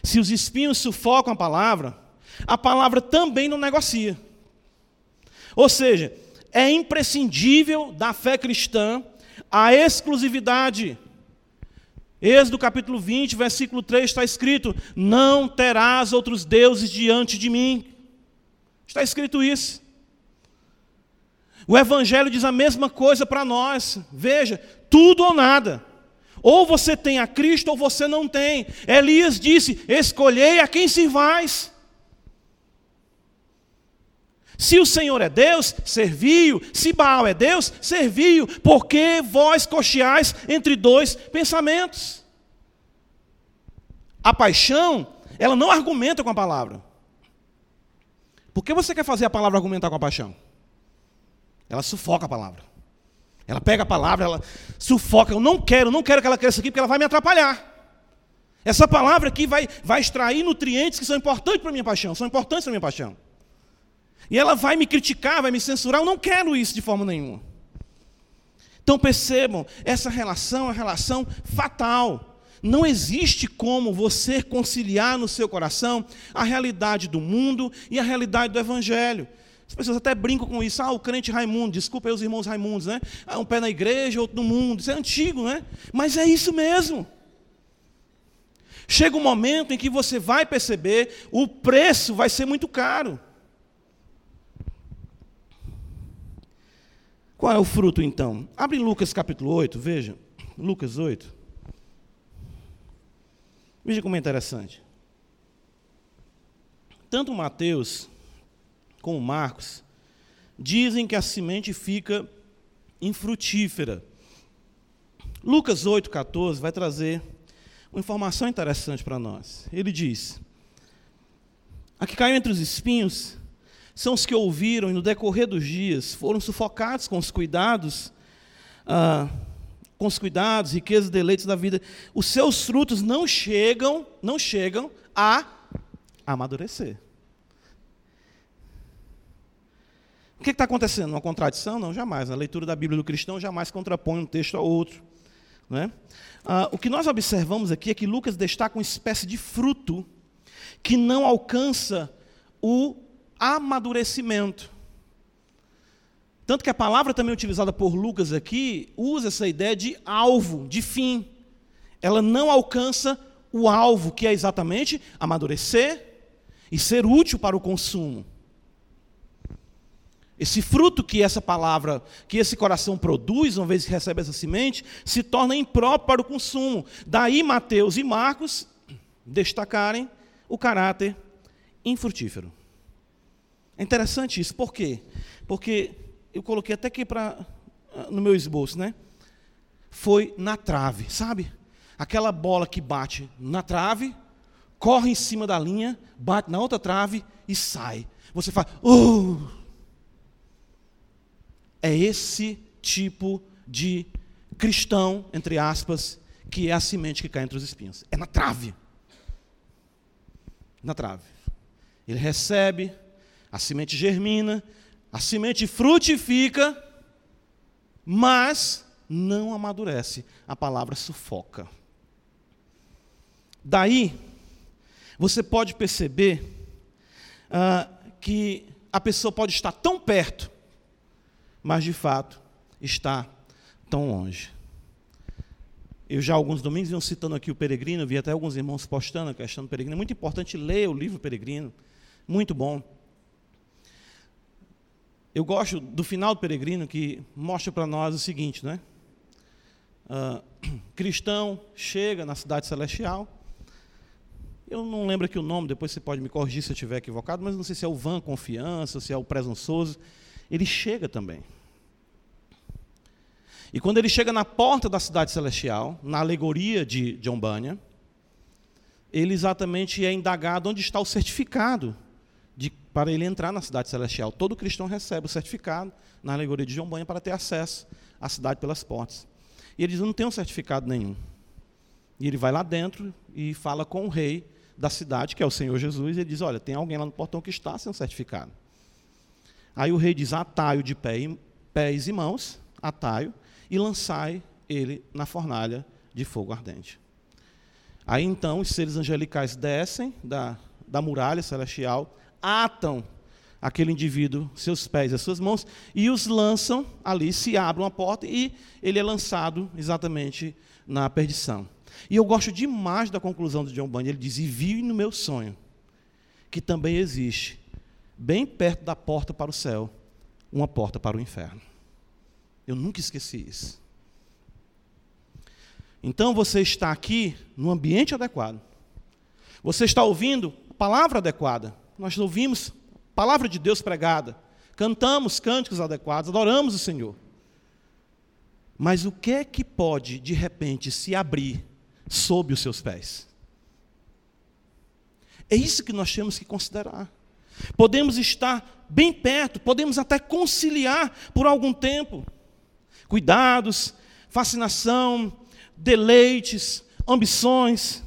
Se os espinhos sufocam a palavra, a palavra também não negocia. Ou seja, é imprescindível da fé cristã a exclusividade Êxodo capítulo 20, versículo 3 está escrito: Não terás outros deuses diante de mim. Está escrito isso. O Evangelho diz a mesma coisa para nós. Veja, tudo ou nada. Ou você tem a Cristo ou você não tem. Elias disse: Escolhei a quem servais. Se o Senhor é Deus, serviu. Se Baal é Deus, serviu. Porque vós cocheais entre dois pensamentos. A paixão, ela não argumenta com a palavra. Por que você quer fazer a palavra argumentar com a paixão? Ela sufoca a palavra. Ela pega a palavra, ela sufoca. Eu não quero, não quero que ela cresça aqui porque ela vai me atrapalhar. Essa palavra aqui vai, vai extrair nutrientes que são importantes para a minha paixão, são importantes para a minha paixão. E ela vai me criticar, vai me censurar, eu não quero isso de forma nenhuma. Então percebam, essa relação é uma relação fatal. Não existe como você conciliar no seu coração a realidade do mundo e a realidade do Evangelho. As pessoas até brincam com isso. Ah, o crente Raimundo, desculpa aí os irmãos Raimundos, né? Ah, um pé na igreja, outro no mundo. Isso é antigo, né? Mas é isso mesmo. Chega um momento em que você vai perceber, o preço vai ser muito caro. Qual é o fruto então? Abre Lucas capítulo 8, veja. Lucas 8. Veja como é interessante. Tanto Mateus como Marcos dizem que a semente fica infrutífera. Lucas 8,14 vai trazer uma informação interessante para nós. Ele diz: A que caiu entre os espinhos são os que ouviram e no decorrer dos dias foram sufocados com os cuidados, ah, com os cuidados, riquezas deleites da vida. Os seus frutos não chegam, não chegam a amadurecer. O que está acontecendo? Uma contradição? Não, jamais. A leitura da Bíblia do cristão jamais contrapõe um texto a outro. Né? Ah, o que nós observamos aqui é que Lucas destaca uma espécie de fruto que não alcança o amadurecimento. Tanto que a palavra também utilizada por Lucas aqui usa essa ideia de alvo, de fim. Ela não alcança o alvo, que é exatamente amadurecer e ser útil para o consumo. Esse fruto que essa palavra, que esse coração produz, uma vez que recebe essa semente, se torna impróprio para o consumo. Daí Mateus e Marcos destacarem o caráter infrutífero. É interessante isso, por quê? Porque eu coloquei até aqui pra, ah, no meu esboço, né? Foi na trave, sabe? Aquela bola que bate na trave, corre em cima da linha, bate na outra trave e sai. Você faz, uh! É esse tipo de cristão, entre aspas, que é a semente que cai entre os espinhos. É na trave. Na trave. Ele recebe, a semente germina, a semente frutifica, mas não amadurece. A palavra sufoca. Daí, você pode perceber uh, que a pessoa pode estar tão perto, mas de fato está tão longe. Eu já alguns domingos vinham citando aqui o Peregrino, vi até alguns irmãos postando a questão do Peregrino. É muito importante ler o livro Peregrino, muito bom. Eu gosto do final do peregrino que mostra para nós o seguinte, né? Uh, [clears throat] cristão chega na cidade celestial. Eu não lembro aqui o nome, depois você pode me corrigir se eu estiver equivocado, mas não sei se é o Van Confiança, se é o Presunçoso. Ele chega também. E quando ele chega na porta da cidade celestial, na alegoria de John Bunyan, ele exatamente é indagado onde está o certificado para ele entrar na cidade celestial. Todo cristão recebe o certificado na alegoria de João Banha para ter acesso à cidade pelas portas. E ele diz: não tem um certificado nenhum. E ele vai lá dentro e fala com o rei da cidade, que é o Senhor Jesus, e ele diz: Olha, tem alguém lá no portão que está sem certificado. Aí o rei diz: Ataio de pé, pés e mãos, ataio, e lançai ele na fornalha de fogo ardente. Aí então os seres angelicais descem da, da muralha celestial, atam aquele indivíduo, seus pés e as suas mãos, e os lançam ali, se abre uma porta e ele é lançado exatamente na perdição. E eu gosto demais da conclusão de John Bunyan, ele diz, e vi no meu sonho, que também existe, bem perto da porta para o céu, uma porta para o inferno. Eu nunca esqueci isso. Então você está aqui no ambiente adequado. Você está ouvindo a palavra adequada nós ouvimos a palavra de Deus pregada, cantamos cânticos adequados, adoramos o Senhor. Mas o que é que pode, de repente, se abrir sob os seus pés? É isso que nós temos que considerar. Podemos estar bem perto, podemos até conciliar por algum tempo. Cuidados, fascinação, deleites, ambições.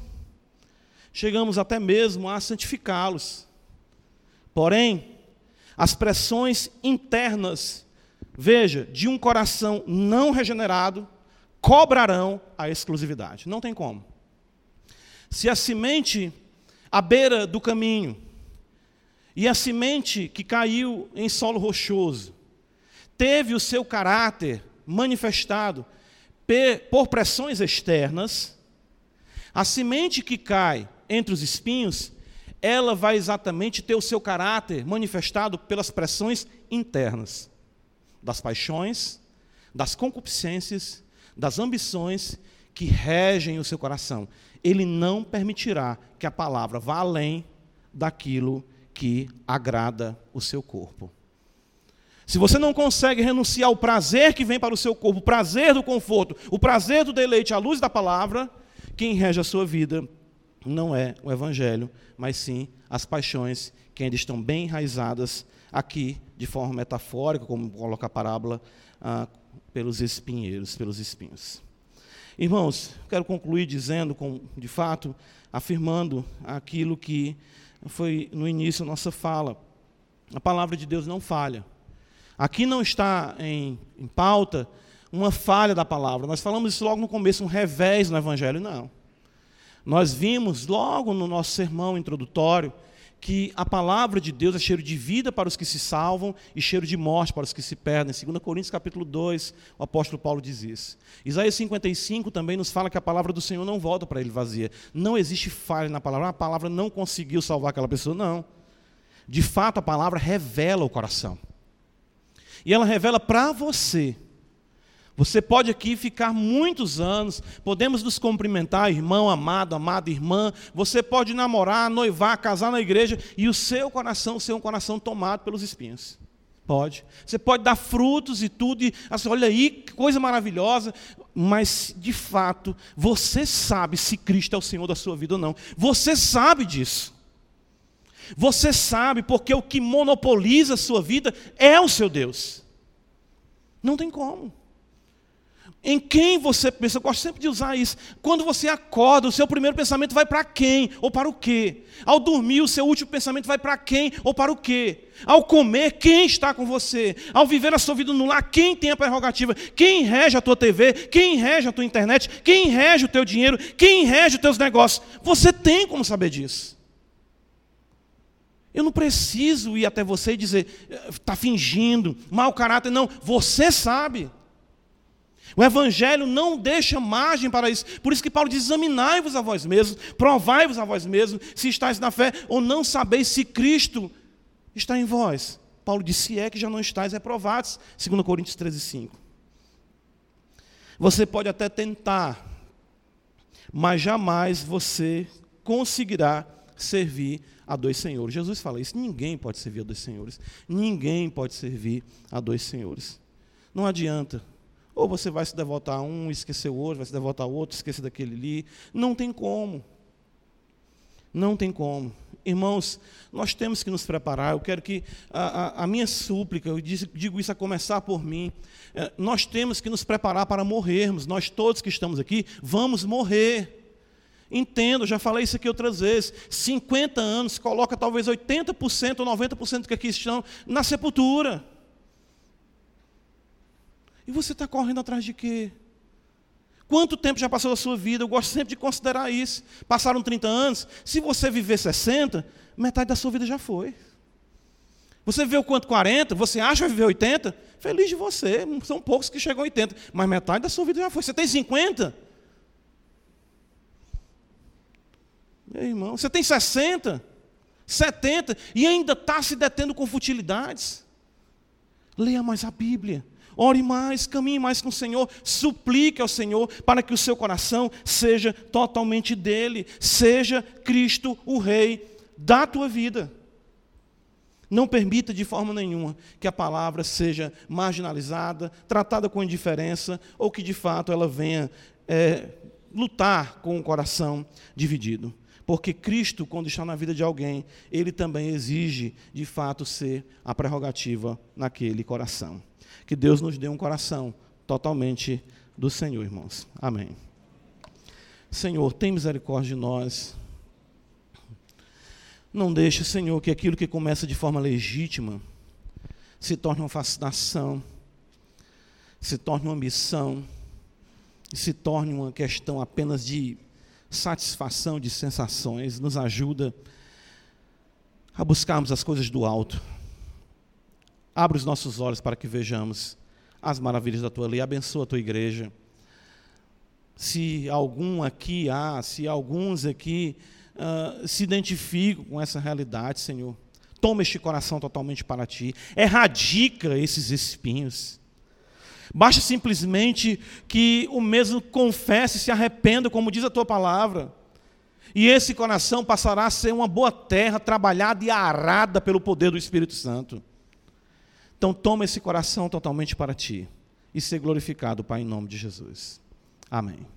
chegamos até mesmo a santificá-los. Porém, as pressões internas, veja, de um coração não regenerado, cobrarão a exclusividade. Não tem como. Se a semente à beira do caminho e a semente que caiu em solo rochoso teve o seu caráter manifestado por pressões externas, a semente que cai entre os espinhos, ela vai exatamente ter o seu caráter manifestado pelas pressões internas, das paixões, das concupiscências, das ambições que regem o seu coração. Ele não permitirá que a palavra vá além daquilo que agrada o seu corpo. Se você não consegue renunciar ao prazer que vem para o seu corpo, o prazer do conforto, o prazer do deleite à luz da palavra, quem rege a sua vida não é o evangelho, mas sim as paixões que ainda estão bem enraizadas aqui, de forma metafórica, como coloca a parábola, ah, pelos espinheiros, pelos espinhos. Irmãos, quero concluir dizendo, com, de fato, afirmando aquilo que foi no início da nossa fala. A palavra de Deus não falha. Aqui não está em, em pauta uma falha da palavra. Nós falamos isso logo no começo, um revés no Evangelho. Não. Nós vimos logo no nosso sermão introdutório que a palavra de Deus é cheiro de vida para os que se salvam e cheiro de morte para os que se perdem. 2 Coríntios capítulo 2, o apóstolo Paulo diz isso. Isaías 55 também nos fala que a palavra do Senhor não volta para ele vazia. Não existe falha na palavra. A palavra não conseguiu salvar aquela pessoa, não. De fato, a palavra revela o coração. E ela revela para você você pode aqui ficar muitos anos, podemos nos cumprimentar, irmão amado, amada irmã. Você pode namorar, noivar, casar na igreja e o seu coração ser um coração tomado pelos espinhos. Pode. Você pode dar frutos e tudo, e assim, olha aí, que coisa maravilhosa, mas de fato, você sabe se Cristo é o Senhor da sua vida ou não. Você sabe disso. Você sabe porque o que monopoliza a sua vida é o seu Deus. Não tem como. Em quem você pensa? Eu gosto sempre de usar isso. Quando você acorda, o seu primeiro pensamento vai para quem ou para o quê? Ao dormir, o seu último pensamento vai para quem ou para o quê? Ao comer, quem está com você? Ao viver a sua vida no lar, quem tem a prerrogativa? Quem rege a tua TV? Quem rege a tua internet? Quem rege o teu dinheiro? Quem rege os teus negócios? Você tem como saber disso. Eu não preciso ir até você e dizer, está fingindo, mau caráter. Não, você sabe. O Evangelho não deixa margem para isso. Por isso que Paulo diz: examinai-vos a vós mesmos, provai-vos a vós mesmos, se estáis na fé, ou não sabeis se Cristo está em vós. Paulo diz: se é que já não estáis reprovados, 2 Coríntios 13, 5. Você pode até tentar, mas jamais você conseguirá servir a dois senhores. Jesus fala isso: ninguém pode servir a dois senhores. Ninguém pode servir a dois senhores. Não adianta ou você vai se devotar a um, esquecer o outro, vai se devotar ao outro, esquecer daquele ali. Não tem como. Não tem como. Irmãos, nós temos que nos preparar. Eu quero que a, a, a minha súplica, eu digo isso a começar por mim, é, nós temos que nos preparar para morrermos. Nós todos que estamos aqui vamos morrer. Entendo, já falei isso aqui outras vezes. 50 anos coloca talvez 80% ou 90% que aqui estão na sepultura. E você está correndo atrás de quê? Quanto tempo já passou da sua vida? Eu gosto sempre de considerar isso. Passaram 30 anos. Se você viver 60, metade da sua vida já foi. Você viveu quanto? 40? Você acha que vai viver 80? Feliz de você. São poucos que chegam a 80. Mas metade da sua vida já foi. Você tem 50? Meu irmão, você tem 60? 70? E ainda está se detendo com futilidades? Leia mais a Bíblia. Ore mais, caminhe mais com o Senhor, suplique ao Senhor para que o seu coração seja totalmente dele, seja Cristo o Rei da tua vida. Não permita de forma nenhuma que a palavra seja marginalizada, tratada com indiferença, ou que de fato ela venha é, lutar com o coração dividido. Porque Cristo, quando está na vida de alguém, ele também exige de fato ser a prerrogativa naquele coração. Que Deus nos dê um coração totalmente do Senhor, irmãos. Amém. Senhor, tem misericórdia de nós. Não deixe, Senhor, que aquilo que começa de forma legítima se torne uma fascinação, se torne uma e se torne uma questão apenas de satisfação de sensações. Nos ajuda a buscarmos as coisas do alto. Abre os nossos olhos para que vejamos as maravilhas da tua lei. Abençoa a tua igreja. Se algum aqui há, se alguns aqui uh, se identificam com essa realidade, Senhor, toma este coração totalmente para ti. Erradica esses espinhos. Basta simplesmente que o mesmo confesse, se arrependa, como diz a tua palavra. E esse coração passará a ser uma boa terra, trabalhada e arada pelo poder do Espírito Santo. Então toma esse coração totalmente para ti e ser glorificado, Pai, em nome de Jesus. Amém.